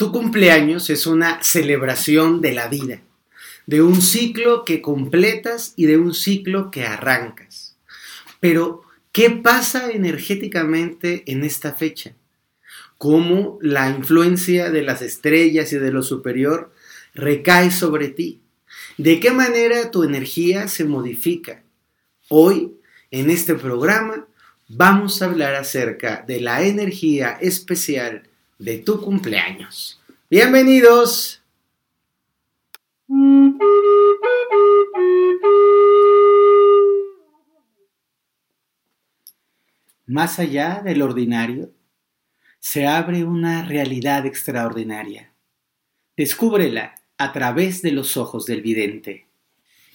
Tu cumpleaños es una celebración de la vida, de un ciclo que completas y de un ciclo que arrancas. Pero, ¿qué pasa energéticamente en esta fecha? ¿Cómo la influencia de las estrellas y de lo superior recae sobre ti? ¿De qué manera tu energía se modifica? Hoy, en este programa, vamos a hablar acerca de la energía especial de tu cumpleaños. Bienvenidos. Más allá del ordinario, se abre una realidad extraordinaria. Descúbrela a través de los ojos del vidente.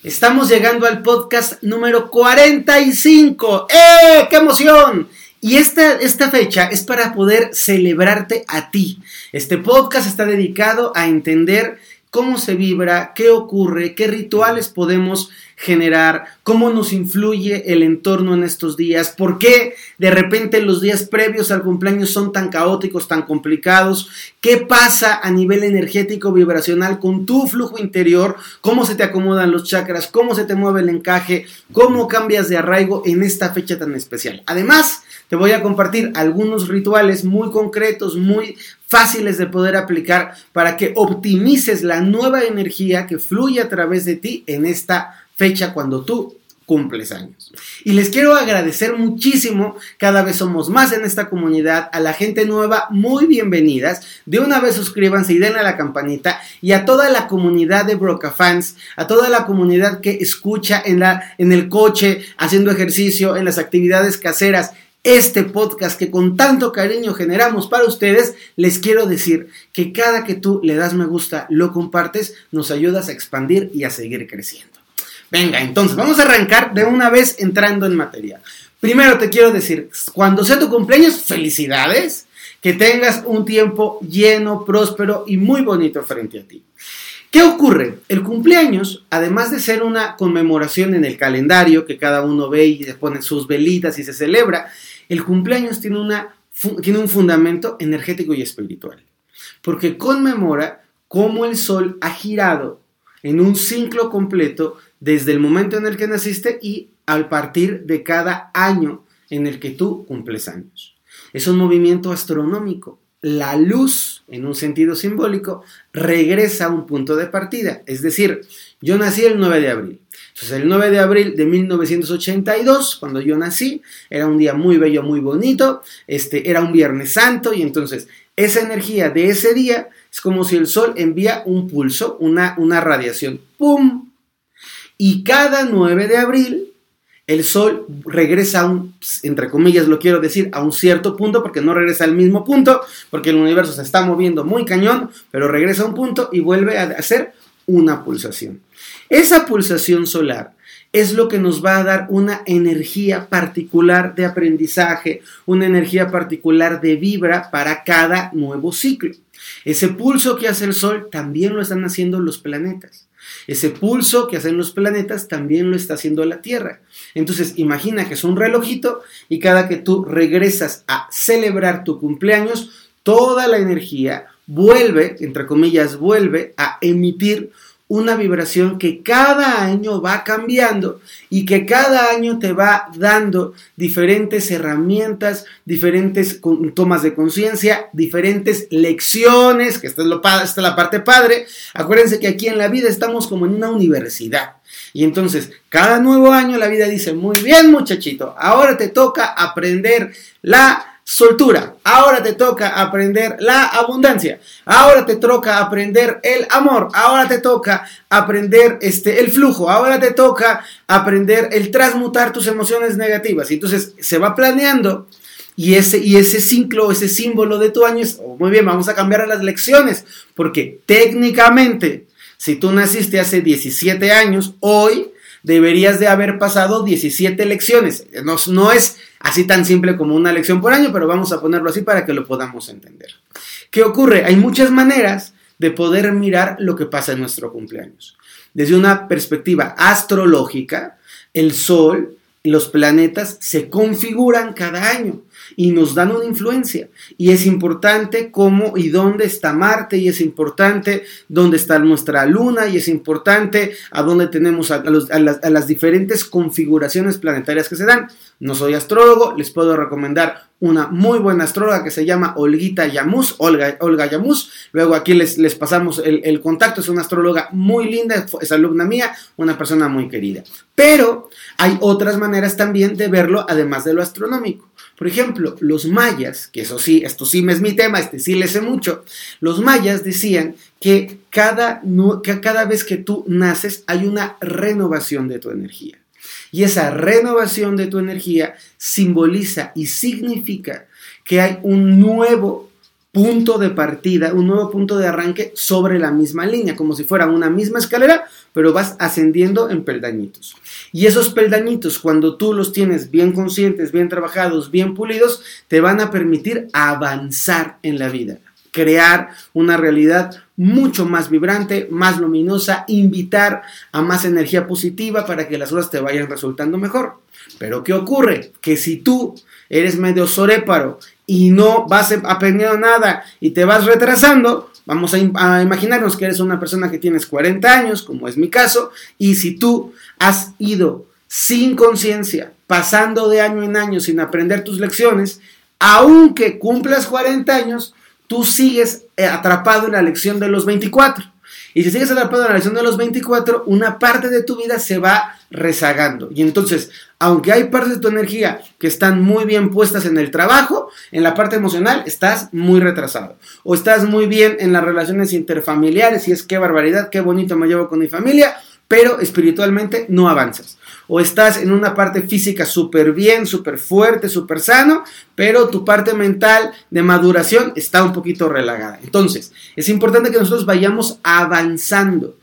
Estamos llegando al podcast número 45. ¡Eh! ¡Qué emoción! Y esta, esta fecha es para poder celebrarte a ti. Este podcast está dedicado a entender cómo se vibra, qué ocurre, qué rituales podemos generar, cómo nos influye el entorno en estos días, por qué de repente los días previos al cumpleaños son tan caóticos, tan complicados, qué pasa a nivel energético, vibracional con tu flujo interior, cómo se te acomodan los chakras, cómo se te mueve el encaje, cómo cambias de arraigo en esta fecha tan especial. Además, te voy a compartir algunos rituales muy concretos, muy fáciles de poder aplicar para que optimices la nueva energía que fluye a través de ti en esta fecha cuando tú cumples años. Y les quiero agradecer muchísimo, cada vez somos más en esta comunidad, a la gente nueva, muy bienvenidas. De una vez suscríbanse y denle a la campanita y a toda la comunidad de Broca Fans, a toda la comunidad que escucha en, la, en el coche, haciendo ejercicio, en las actividades caseras este podcast que con tanto cariño generamos para ustedes, les quiero decir que cada que tú le das me gusta, lo compartes, nos ayudas a expandir y a seguir creciendo. Venga, entonces vamos a arrancar de una vez entrando en materia. Primero te quiero decir, cuando sea tu cumpleaños, felicidades, que tengas un tiempo lleno, próspero y muy bonito frente a ti. ¿Qué ocurre? El cumpleaños, además de ser una conmemoración en el calendario que cada uno ve y se pone sus velitas y se celebra, el cumpleaños tiene, una, tiene un fundamento energético y espiritual, porque conmemora cómo el sol ha girado en un ciclo completo desde el momento en el que naciste y al partir de cada año en el que tú cumples años. Es un movimiento astronómico. La luz, en un sentido simbólico, regresa a un punto de partida. Es decir, yo nací el 9 de abril. Entonces, el 9 de abril de 1982, cuando yo nací, era un día muy bello, muy bonito, este, era un Viernes Santo, y entonces esa energía de ese día es como si el Sol envía un pulso, una, una radiación, ¡pum! Y cada 9 de abril, el Sol regresa a un, entre comillas lo quiero decir, a un cierto punto, porque no regresa al mismo punto, porque el universo se está moviendo muy cañón, pero regresa a un punto y vuelve a hacer una pulsación. Esa pulsación solar es lo que nos va a dar una energía particular de aprendizaje, una energía particular de vibra para cada nuevo ciclo. Ese pulso que hace el Sol también lo están haciendo los planetas. Ese pulso que hacen los planetas también lo está haciendo la Tierra. Entonces, imagina que es un relojito y cada que tú regresas a celebrar tu cumpleaños, toda la energía vuelve, entre comillas, vuelve a emitir una vibración que cada año va cambiando y que cada año te va dando diferentes herramientas, diferentes tomas de conciencia, diferentes lecciones, que esta es, lo, esta es la parte padre. Acuérdense que aquí en la vida estamos como en una universidad. Y entonces, cada nuevo año la vida dice, muy bien muchachito, ahora te toca aprender la soltura. Ahora te toca aprender la abundancia. Ahora te toca aprender el amor. Ahora te toca aprender este, el flujo. Ahora te toca aprender el transmutar tus emociones negativas. Y entonces se va planeando. Y ese, y ese ciclo, ese símbolo de tu año es, oh, muy bien, vamos a cambiar las lecciones, porque técnicamente, si tú naciste hace 17 años, hoy deberías de haber pasado 17 lecciones. No, es así tan simple como una lección por año, pero vamos a ponerlo así para que lo podamos entender. ¿Qué ocurre? Hay muchas maneras de poder mirar lo que pasa en nuestro cumpleaños. Desde una perspectiva astrológica, el Sol y los planetas se configuran cada año. Y nos dan una influencia. Y es importante cómo y dónde está Marte, y es importante dónde está nuestra luna, y es importante a dónde tenemos a, las, diferentes configuraciones planetarias que se dan. No soy astrólogo, les puedo recomendar una muy buena astróloga que se llama Olguita Yamus, Olga, Olga Yamus. Luego aquí les, les pasamos el, contacto, es una astróloga muy linda, es alumna mía, una persona muy querida. Pero hay otras maneras también de verlo, además de lo astronómico. Por ejemplo, los mayas, que eso sí, esto sí es mi tema, este sí le sé mucho, los mayas decían que cada, que cada vez que tú naces hay una renovación de tu energía. Y esa renovación de tu energía simboliza y significa que hay un nuevo punto de partida, un nuevo punto de arranque sobre la misma línea, como si fuera una misma escalera, pero vas ascendiendo en peldañitos. Y esos peldañitos, cuando tú los tienes bien conscientes, bien trabajados, bien pulidos, te van a permitir avanzar en la vida, crear una realidad mucho más vibrante, más luminosa, invitar a más energía positiva para que las cosas te vayan resultando mejor. Pero ¿qué ocurre? Que si tú eres medio soréparo y no vas aprendiendo nada y te vas retrasando, vamos a, imaginarnos que eres una persona que tienes 40 años, como es mi caso, y si tú has ido sin conciencia, pasando de año en año sin aprender tus lecciones, aunque cumplas 40 años, tú sigues eh, atrapado en la lección de los 24. Y si sigues atrapado en la lección de los 24, una parte de tu vida se va rezagando. Y entonces, aunque hay partes de tu energía que están muy bien puestas en el trabajo, en la parte emocional estás muy retrasado. O estás muy bien en las relaciones interfamiliares y es qué barbaridad, qué bonito me llevo con mi familia, pero espiritualmente no avanzas o estás en una parte física súper bien, súper fuerte, súper sano, pero tu parte mental de maduración está un poquito relagada. Entonces, es importante que nosotros vayamos avanzando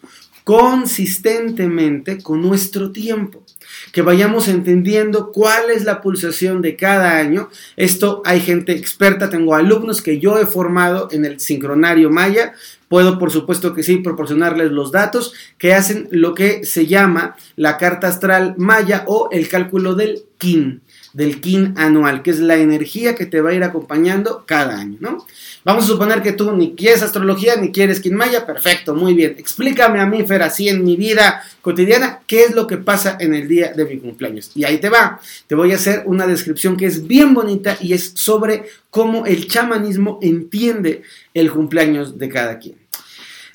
consistentemente con nuestro tiempo, que vayamos entendiendo cuál es la pulsación de cada año. Esto hay gente experta, tengo alumnos que yo he formado en el sincronario Maya, Puedo, por supuesto que sí, proporcionarles los datos que hacen lo que se llama la carta astral maya o el cálculo del KIN, del KIN anual, que es la energía que te va a ir acompañando cada año, ¿no? Vamos a suponer que tú ni quieres astrología ni quieres KIN maya, perfecto, muy bien. Explícame a mí, Fer, así en mi vida cotidiana, qué es lo que pasa en el día de mi cumpleaños. Y ahí te va, te voy a hacer una descripción que es bien bonita y es sobre cómo el chamanismo entiende el cumpleaños de cada quien.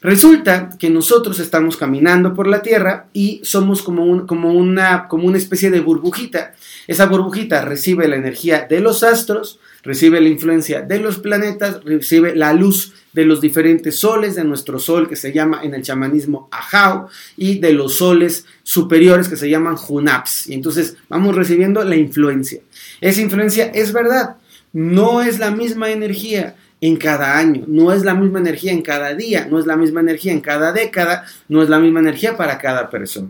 Resulta que nosotros estamos caminando por la Tierra y somos como, una, una especie de burbujita. Esa burbujita recibe la energía de los astros, recibe la influencia de los planetas, recibe la luz de los diferentes soles, de nuestro sol que se llama en el chamanismo Ajao y de los soles superiores que se llaman Hunaps. Y entonces vamos recibiendo la influencia. Esa influencia es verdad, no es la misma energía en cada año, no es la misma energía en cada día, no es la misma energía en cada década, no es la misma energía para cada persona.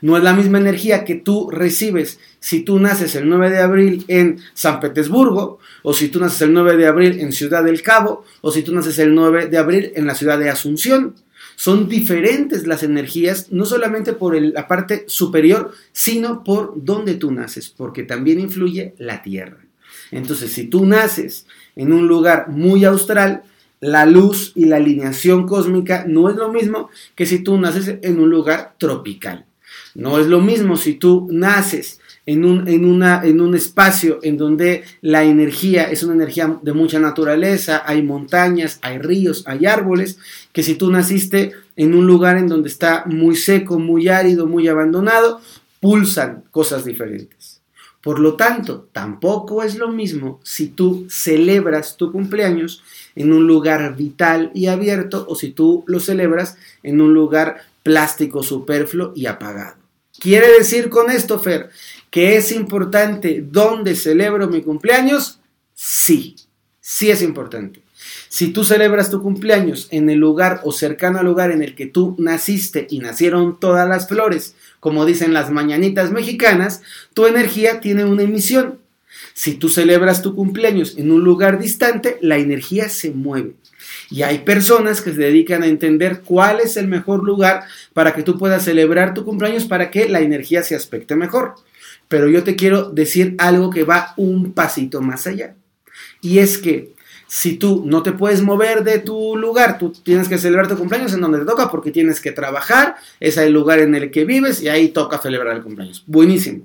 No es la misma energía que tú recibes si tú naces el 9 de abril en San Petersburgo, o si tú naces el 9 de abril en Ciudad del Cabo, o si tú naces el 9 de abril en la ciudad de Asunción. Son diferentes las energías, no solamente por la parte superior, sino por donde tú naces, porque también influye la Tierra. Entonces, si tú naces en un lugar muy austral, la luz y la alineación cósmica no es lo mismo que si tú naces en un lugar tropical. No es lo mismo si tú naces en un, en, una, en un espacio en donde la energía es una energía de mucha naturaleza, hay montañas, hay ríos, hay árboles, que si tú naciste en un lugar en donde está muy seco, muy árido, muy abandonado, pulsan cosas diferentes. Por lo tanto, tampoco es lo mismo si tú celebras tu cumpleaños en un lugar vital y abierto o si tú lo celebras en un lugar plástico, superfluo y apagado. ¿Quiere decir con esto, Fer, que es importante dónde celebro mi cumpleaños? Sí, sí es importante. Si tú celebras tu cumpleaños en el lugar o cercano al lugar en el que tú naciste y nacieron todas las flores, como dicen las mañanitas mexicanas, tu energía tiene una emisión. Si tú celebras tu cumpleaños en un lugar distante, la energía se mueve. Y hay personas que se dedican a entender cuál es el mejor lugar para que tú puedas celebrar tu cumpleaños para que la energía se aspecte mejor. pero yo te quiero decir algo que va un pasito más allá. Y es que si tú no te puedes mover de tu lugar, tú tienes que celebrar tu cumpleaños en donde te toca porque tienes que trabajar, es el lugar en el que vives y ahí toca celebrar el cumpleaños. Buenísimo.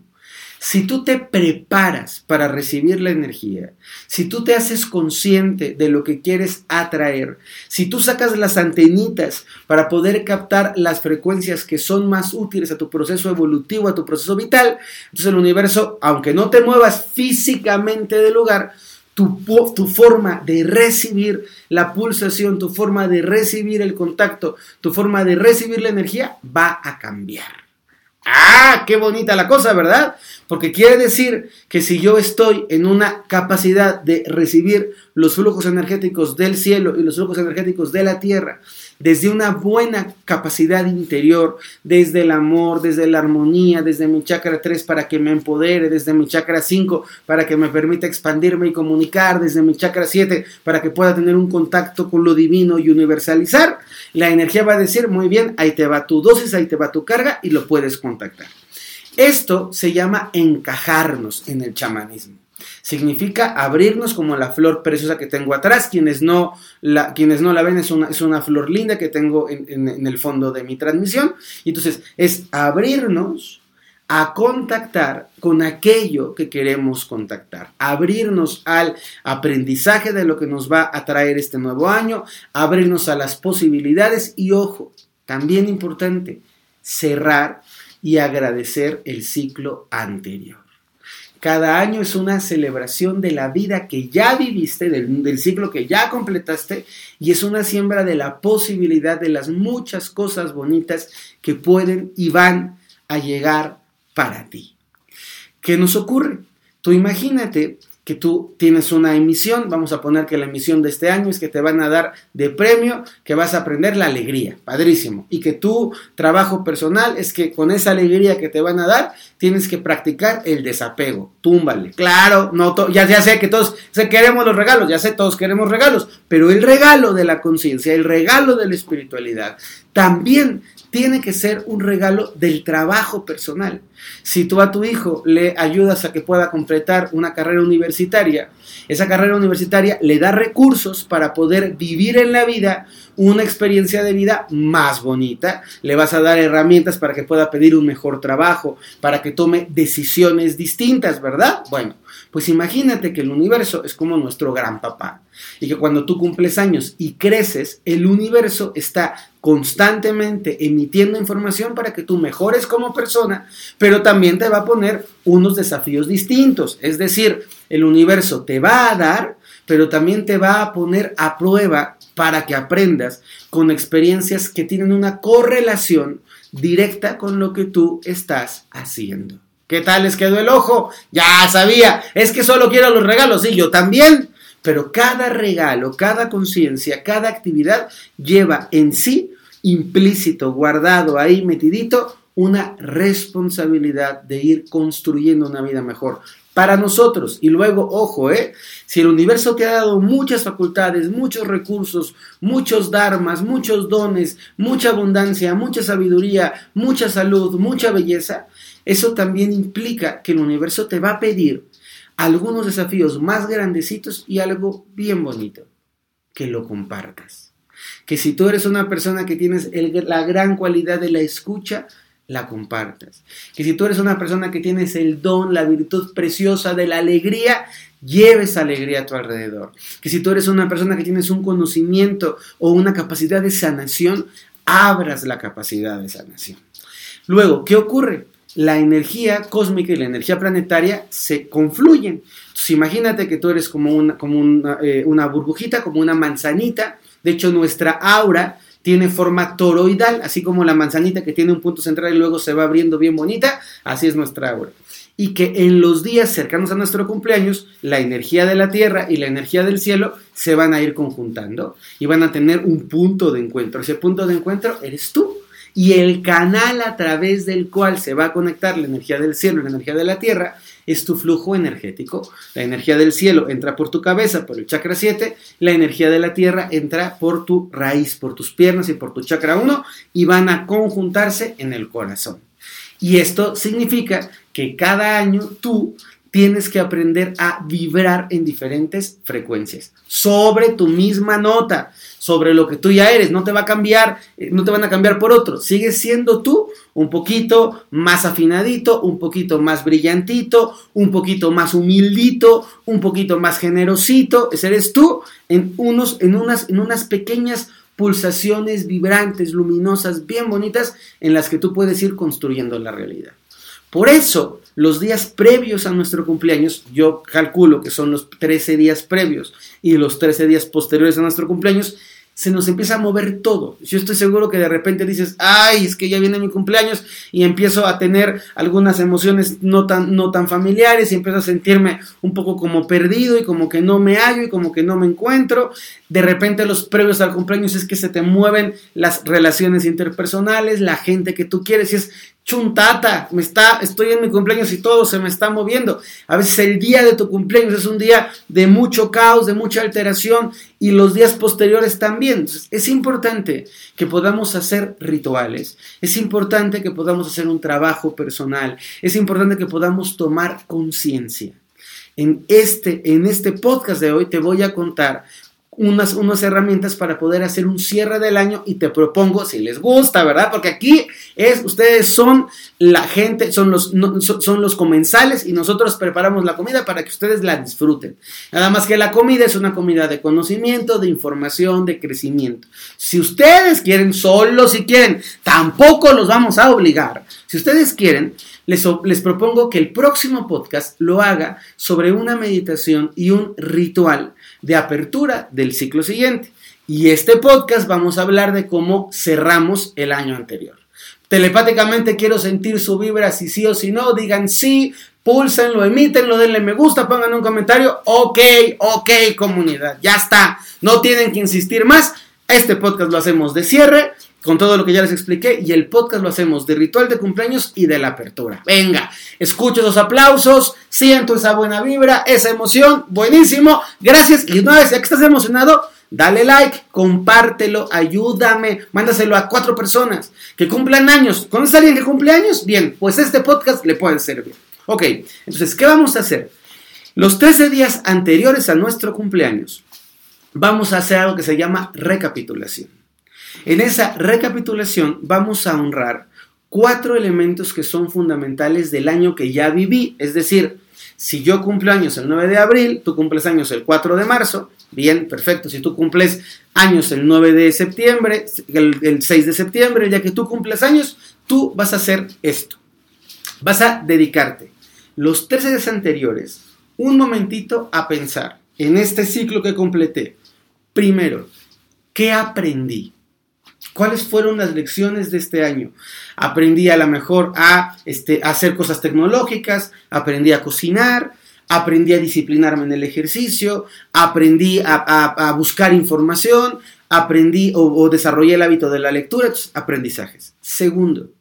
Si tú te preparas para recibir la energía, si tú te haces consciente de lo que quieres atraer, si tú sacas las antenitas para poder captar las frecuencias que son más útiles a tu proceso evolutivo, a tu proceso vital, entonces el universo, aunque no te muevas físicamente del lugar, tu, tu, forma de recibir la pulsación, tu forma de recibir el contacto, tu forma de recibir la energía va a cambiar. Ah, qué bonita la cosa, ¿verdad? Porque quiere decir que si yo estoy en una capacidad de recibir los flujos energéticos del cielo y los flujos energéticos de la tierra, desde una buena capacidad interior, desde el amor, desde la armonía, desde mi chakra 3 para que me empodere, desde mi chakra 5 para que me permita expandirme y comunicar, desde mi chakra 7 para que pueda tener un contacto con lo divino y universalizar, la energía va a decir, muy bien, ahí te va tu dosis, ahí te va tu carga y lo puedes contactar. Esto se llama encajarnos en el chamanismo. Significa abrirnos como la flor preciosa que tengo atrás. Quienes no la, quienes no la ven, es una, es una flor linda que tengo en, en el fondo de mi transmisión. Y entonces es abrirnos a contactar con aquello que queremos contactar, abrirnos al aprendizaje de lo que nos va a traer este nuevo año, abrirnos a las posibilidades y ojo, también importante, cerrar y agradecer el ciclo anterior. Cada año es una celebración de la vida que ya viviste, del, ciclo que ya completaste, y es una siembra de la posibilidad de las muchas cosas bonitas que pueden y van a llegar para ti. ¿Qué nos ocurre? Tú imagínate que tú tienes una emisión, vamos a poner que la emisión de este año es que te van a dar de premio que vas a aprender la alegría, padrísimo, y que tu trabajo personal es que con esa alegría que te van a dar tienes que practicar el desapego, túmbale, claro, no ya, ya sé que todos se queremos los regalos, ya sé todos queremos regalos, pero el regalo de la conciencia, el regalo de la espiritualidad, también tiene que ser un regalo del trabajo personal. Si tú a tu hijo le ayudas a que pueda completar una carrera universitaria, esa carrera universitaria le da recursos para poder vivir en la vida una experiencia de vida más bonita, le vas a dar herramientas para que pueda pedir un mejor trabajo, para que tome decisiones distintas, ¿verdad? Bueno, pues imagínate que el universo es como nuestro gran papá y que cuando tú cumples años y creces, el universo está constantemente emitiendo información para que tú mejores como persona, pero también te va a poner unos desafíos distintos. Es decir, el universo te va a dar, pero también te va a poner a prueba para que aprendas con experiencias que tienen una correlación directa con lo que tú estás haciendo. ¿Qué tal les quedó el ojo? Ya sabía, es que solo quiero los regalos, y yo también. Pero cada regalo, cada conciencia, cada actividad lleva en sí implícito, guardado ahí, metidito, una responsabilidad de ir construyendo una vida mejor para nosotros. Y luego, ojo, ¿eh? si el universo te ha dado muchas facultades, muchos recursos, muchos dharmas, muchos dones, mucha abundancia, mucha sabiduría, mucha salud, mucha belleza, eso también implica que el universo te va a pedir algunos desafíos más grandecitos y algo bien bonito, que lo compartas. Que si tú eres una persona que tienes la gran cualidad de la escucha, la compartas. Que si tú eres una persona que tienes el don, la virtud preciosa de la alegría, lleves alegría a tu alrededor. Que si tú eres una persona que tienes un conocimiento o una capacidad de sanación, abras la capacidad de sanación. Luego, ¿qué ocurre? la energía cósmica y la energía planetaria se confluyen. Entonces, imagínate que tú eres como, una, como una, eh, una burbujita, como una manzanita. De hecho, nuestra aura tiene forma toroidal, así como la manzanita que tiene un punto central y luego se va abriendo bien bonita, así es nuestra aura. Y que en los días cercanos a nuestro cumpleaños, la energía de la Tierra y la energía del cielo se van a ir conjuntando y van a tener un punto de encuentro. Ese punto de encuentro eres tú y el canal a través del cual se va a conectar la energía del cielo y la energía de la tierra es tu flujo energético. La energía del cielo entra por tu cabeza, por el chakra 7, la energía de la tierra entra por tu raíz, por tus piernas y por tu chakra 1 y van a conjuntarse en el corazón. Y esto significa que cada año tú tienes que aprender a vibrar en diferentes frecuencias, sobre tu misma nota, sobre lo que tú ya eres, no te va a cambiar, eh, no te van a cambiar por otro, sigues siendo tú un poquito más afinadito, un poquito más brillantito, un poquito más humildito, un poquito más generosito, ese eres tú en, unos, en, unas, en unas pequeñas pulsaciones vibrantes, luminosas, bien bonitas, en las que tú puedes ir construyendo la realidad. Por eso, los días previos a nuestro cumpleaños, yo calculo que son los 13 días previos y los 13 días posteriores a nuestro cumpleaños, se nos empieza a mover todo. Yo estoy seguro que de repente dices, ay, es que ya viene mi cumpleaños y empiezo a tener algunas emociones no tan, no tan familiares y empiezo a sentirme un poco como perdido y como que no me hallo y como que no me encuentro. De repente los previos al cumpleaños es que se te mueven las relaciones interpersonales, la gente que tú quieres y es chuntata, me está, estoy en mi cumpleaños y todo se me está moviendo. A veces el día de tu cumpleaños es un día de mucho caos, de mucha alteración y los días posteriores también. es importante que podamos hacer rituales, es importante que podamos hacer un trabajo personal, es importante que podamos tomar conciencia. En este, en este podcast de hoy te voy a contar unas, unas herramientas para poder hacer un cierre del año y te propongo, si les gusta, ¿verdad? Porque aquí es, ustedes son la gente, son los, son, los comensales y nosotros preparamos la comida para que ustedes la disfruten. Nada más que la comida es una comida de conocimiento, de información, de crecimiento. Si ustedes quieren, solo si quieren, tampoco los vamos a obligar. Si ustedes quieren, les, les propongo que el próximo podcast lo haga sobre una meditación y un ritual de apertura del ciclo siguiente. Y este podcast vamos a hablar de cómo cerramos el año anterior. Telepáticamente quiero sentir su vibra, si sí o si no, digan sí, pulsenlo, emítenlo, denle me gusta, pongan un comentario, ok, ok comunidad, ya está, no tienen que insistir más, este podcast lo hacemos de cierre, con todo lo que ya les expliqué, y el podcast lo hacemos de ritual de cumpleaños y de la apertura. Venga, escucho los aplausos, siento esa buena vibra, esa emoción, buenísimo, gracias, y una vez ya que estás emocionado, Dale like, compártelo, ayúdame, mándaselo a cuatro personas que cumplan años. ¿Conoces a alguien que cumple años? Bien, pues este podcast le puede servir. Ok, entonces, ¿qué vamos a hacer? Los 13 días anteriores a nuestro cumpleaños, vamos a hacer algo que se llama recapitulación. En esa recapitulación vamos a honrar cuatro elementos que son fundamentales del año que ya viví. Es decir, si yo cumplo años el 9 de abril, tú cumples años el 4 de marzo, bien, perfecto. Si tú cumples años el 9 de septiembre, el, 6 de septiembre, el día que tú cumples años, tú vas a hacer esto. Vas a dedicarte los 13 días anteriores un momentito a pensar en este ciclo que completé. Primero, ¿qué aprendí? ¿Cuáles fueron las lecciones de este año? Aprendí a lo mejor a, este, hacer cosas tecnológicas, aprendí a cocinar, aprendí a disciplinarme en el ejercicio, aprendí a, buscar información, aprendí o, o, desarrollé el hábito de la lectura, aprendizajes. Segundo,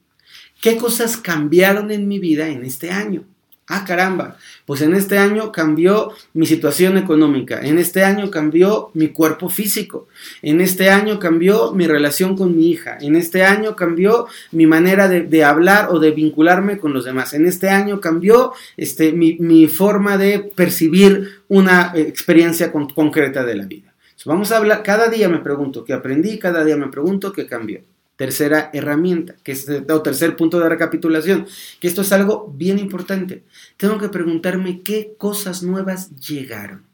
¿qué cosas cambiaron en mi vida en este año? Ah, caramba, pues en este año cambió mi situación económica, en este año cambió mi cuerpo físico, en este año cambió mi relación con mi hija, en este año cambió mi manera de, hablar o de vincularme con los demás, en este año cambió este, mi, forma de percibir una experiencia concreta de la vida. vamos a hablar, cada día me pregunto qué aprendí, cada día me pregunto qué cambió. Tercera herramienta, que es o tercer punto de recapitulación, que esto es algo bien importante. Tengo que preguntarme qué cosas nuevas llegaron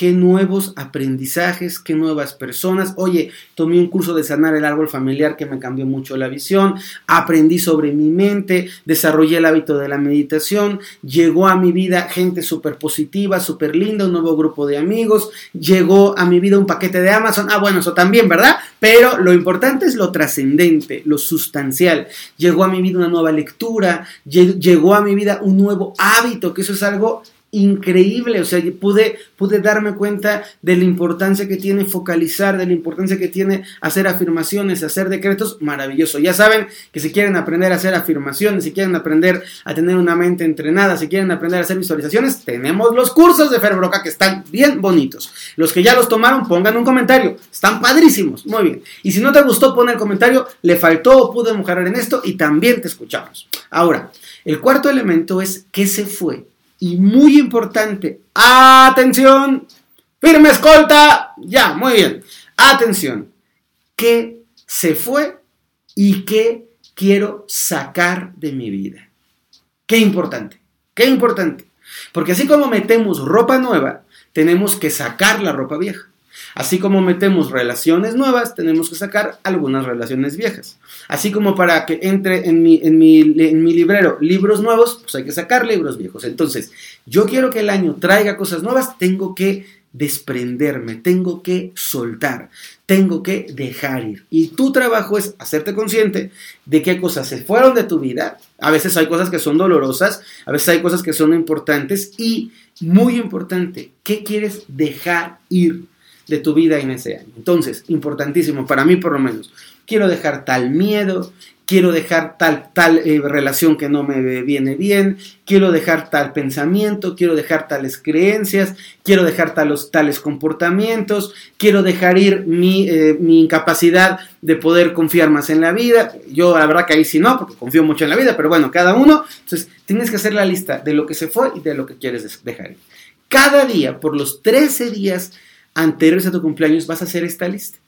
qué nuevos aprendizajes, qué nuevas personas. Oye, tomé un curso de sanar el árbol familiar que me cambió mucho la visión, aprendí sobre mi mente, desarrollé el hábito de la meditación, llegó a mi vida gente súper positiva, súper linda, un nuevo grupo de amigos, llegó a mi vida un paquete de Amazon. Ah, bueno, eso también, ¿verdad? Pero lo importante es lo trascendente, lo sustancial. Llegó a mi vida una nueva lectura, llegó a mi vida un nuevo hábito, que eso es algo increíble, o sea, pude, pude darme cuenta de la importancia que tiene focalizar, de la importancia que tiene hacer afirmaciones, hacer decretos, maravilloso. Ya saben que si quieren aprender a hacer afirmaciones, si quieren aprender a tener una mente entrenada, si quieren aprender a hacer visualizaciones, tenemos los cursos de Ferbroca que están bien bonitos. Los que ya los tomaron, pongan un comentario, están padrísimos, muy bien. Y si no te gustó, pon el comentario, le faltó o pude mejorar en esto y también te escuchamos. Ahora, el cuarto elemento es que se fue y muy importante, atención, firme escolta, ya, muy bien, atención, ¿qué se fue y qué quiero sacar de mi vida? Qué importante, qué importante, porque así como metemos ropa nueva, tenemos que sacar la ropa vieja. Así como metemos relaciones nuevas, tenemos que sacar algunas relaciones viejas. Así como para que entre en mi, en mi, en mi librero libros nuevos, pues hay que sacar libros viejos. Entonces, yo quiero que el año traiga cosas nuevas, tengo que desprenderme, tengo que soltar, tengo que dejar ir. Y tu trabajo es hacerte consciente de qué cosas se fueron de tu vida. A veces hay cosas que son dolorosas, a veces hay cosas que son importantes y, muy importante, ¿qué quieres dejar ir? De tu vida en ese año. Entonces, importantísimo, para mí por lo menos, quiero dejar tal miedo, quiero dejar tal, tal eh, relación que no me viene bien, quiero dejar tal pensamiento, quiero dejar tales creencias, quiero dejar talos, tales comportamientos, quiero dejar ir mi, eh, mi, incapacidad de poder confiar más en la vida. Yo la verdad que ahí sí no, porque confío mucho en la vida, pero bueno, cada uno. Entonces, tienes que hacer la lista de lo que se fue y de lo que quieres dejar ir. Cada día, por los 13 días, anteriores a tu cumpleaños vas a hacer esta lista.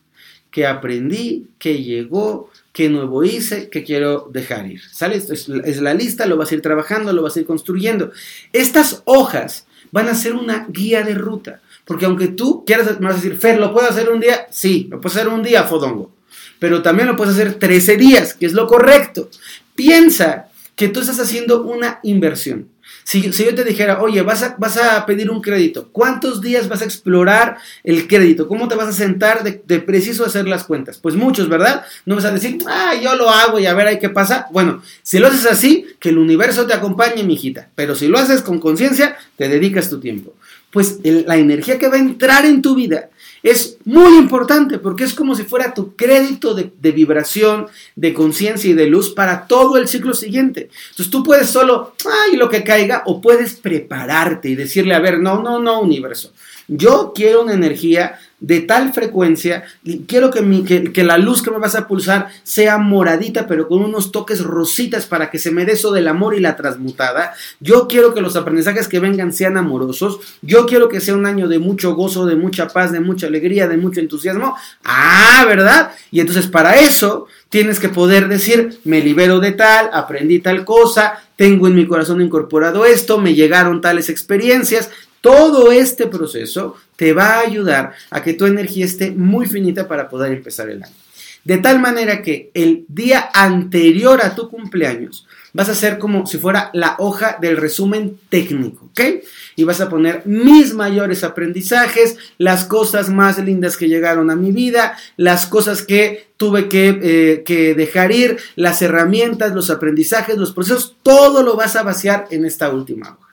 Que aprendí, que llegó, que nuevo hice, que quiero dejar ir. ¿Sale? Esto es, la lista, lo vas a ir trabajando, lo vas a ir construyendo. Estas hojas van a ser una guía de ruta. Porque aunque tú quieras, me vas a decir, Fer, ¿lo puedo hacer un día? Sí, lo puedo hacer un día, Fodongo. Pero también lo puedes hacer 13 días, que es lo correcto. Piensa que tú estás haciendo una inversión. Si, yo te dijera, oye, vas a, vas a pedir un crédito, ¿cuántos días vas a explorar el crédito? ¿Cómo te vas a sentar de, de, preciso hacer las cuentas? Pues muchos, ¿verdad? No vas a decir, ah, yo lo hago y a ver ahí qué pasa. Bueno, si lo haces así, que el universo te acompañe, mijita. Pero si lo haces con conciencia, te dedicas tu tiempo. Pues la energía que va a entrar en tu vida es muy importante porque es como si fuera tu crédito de, vibración, de conciencia y de luz para todo el ciclo siguiente. Entonces tú puedes solo, ay, lo que caiga, o puedes prepararte y decirle, a ver, no, no, no, universo. Yo quiero una energía de tal frecuencia, quiero que, que, la luz que me vas a pulsar sea moradita, pero con unos toques rositas para que se me dé eso del amor y la transmutada. Yo quiero que los aprendizajes que vengan sean amorosos. Yo quiero que sea un año de mucho gozo, de mucha paz, de mucha alegría, de mucho entusiasmo. Ah, ¿verdad? Y entonces para eso tienes que poder decir, me libero de tal, aprendí tal cosa, tengo en mi corazón incorporado esto, me llegaron tales experiencias. Todo este proceso te va a ayudar a que tu energía esté muy finita para poder empezar el año. De tal manera que el día anterior a tu cumpleaños vas a hacer como si fuera la hoja del resumen técnico, ¿ok? Y vas a poner mis mayores aprendizajes, las cosas más lindas que llegaron a mi vida, las cosas que tuve que, eh, que dejar ir, las herramientas, los aprendizajes, los procesos, todo lo vas a vaciar en esta última hoja.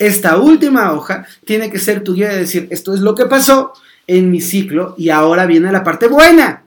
Esta última hoja tiene que ser tu guía de decir, esto es lo que pasó en mi ciclo y ahora viene la parte buena.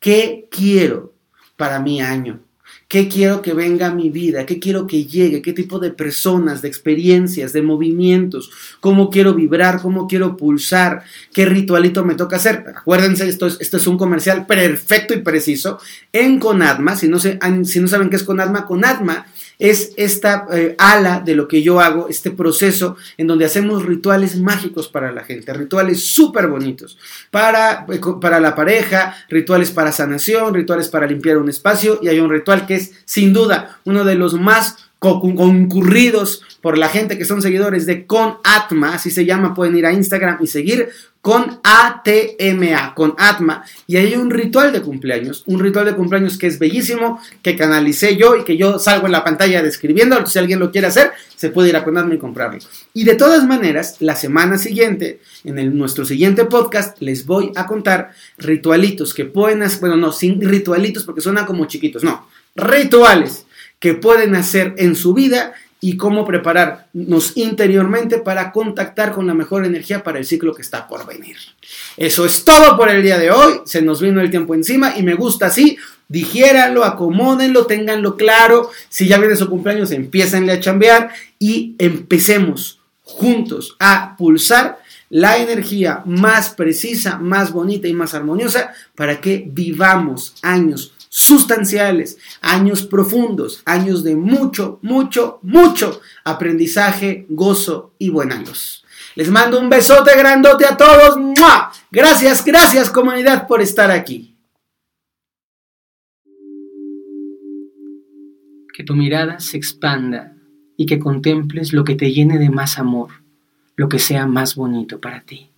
¿Qué quiero para mi año? ¿Qué quiero que venga a mi vida? ¿Qué quiero que llegue? ¿Qué tipo de personas, de experiencias, de movimientos? ¿Cómo quiero vibrar? ¿Cómo quiero pulsar? ¿Qué ritualito me toca hacer? Acuérdense, esto es, esto es un comercial perfecto y preciso en Conadma. Si no, se, si no saben qué es Conadma, Conadma es esta eh, ala de lo que yo hago, este proceso en donde hacemos rituales mágicos para la gente, rituales súper bonitos, para, eh, para la pareja, rituales para sanación, rituales para limpiar un espacio y hay un ritual que es sin duda uno de los más concurridos por la gente que son seguidores de Con Atma, así se llama, pueden ir a Instagram y seguir con ATMA, con Atma, y hay un ritual de cumpleaños, un ritual de cumpleaños que es bellísimo, que canalicé yo y que yo salgo en la pantalla describiendo, si alguien lo quiere hacer, se puede ir a con Atma y comprarlo. Y de todas maneras, la semana siguiente, en nuestro siguiente podcast, les voy a contar ritualitos que pueden hacer, bueno, no, sin ritualitos porque suenan como chiquitos, no, rituales que pueden hacer en su vida y cómo prepararnos interiormente para contactar con la mejor energía para el ciclo que está por venir. Eso es todo por el día de hoy. Se nos vino el tiempo encima y me gusta así. Digiéranlo, acomódenlo, ténganlo claro. Si ya viene su cumpleaños, empiecen a chambear y empecemos juntos a pulsar la energía más precisa, más bonita y más armoniosa para que vivamos años sustanciales, años profundos, años de mucho, mucho, mucho aprendizaje, gozo y buena luz. Les mando un besote grandote a todos. Gracias, gracias comunidad por estar aquí. Que tu mirada se expanda y que contemples lo que te llene de más amor, lo que sea más bonito para ti.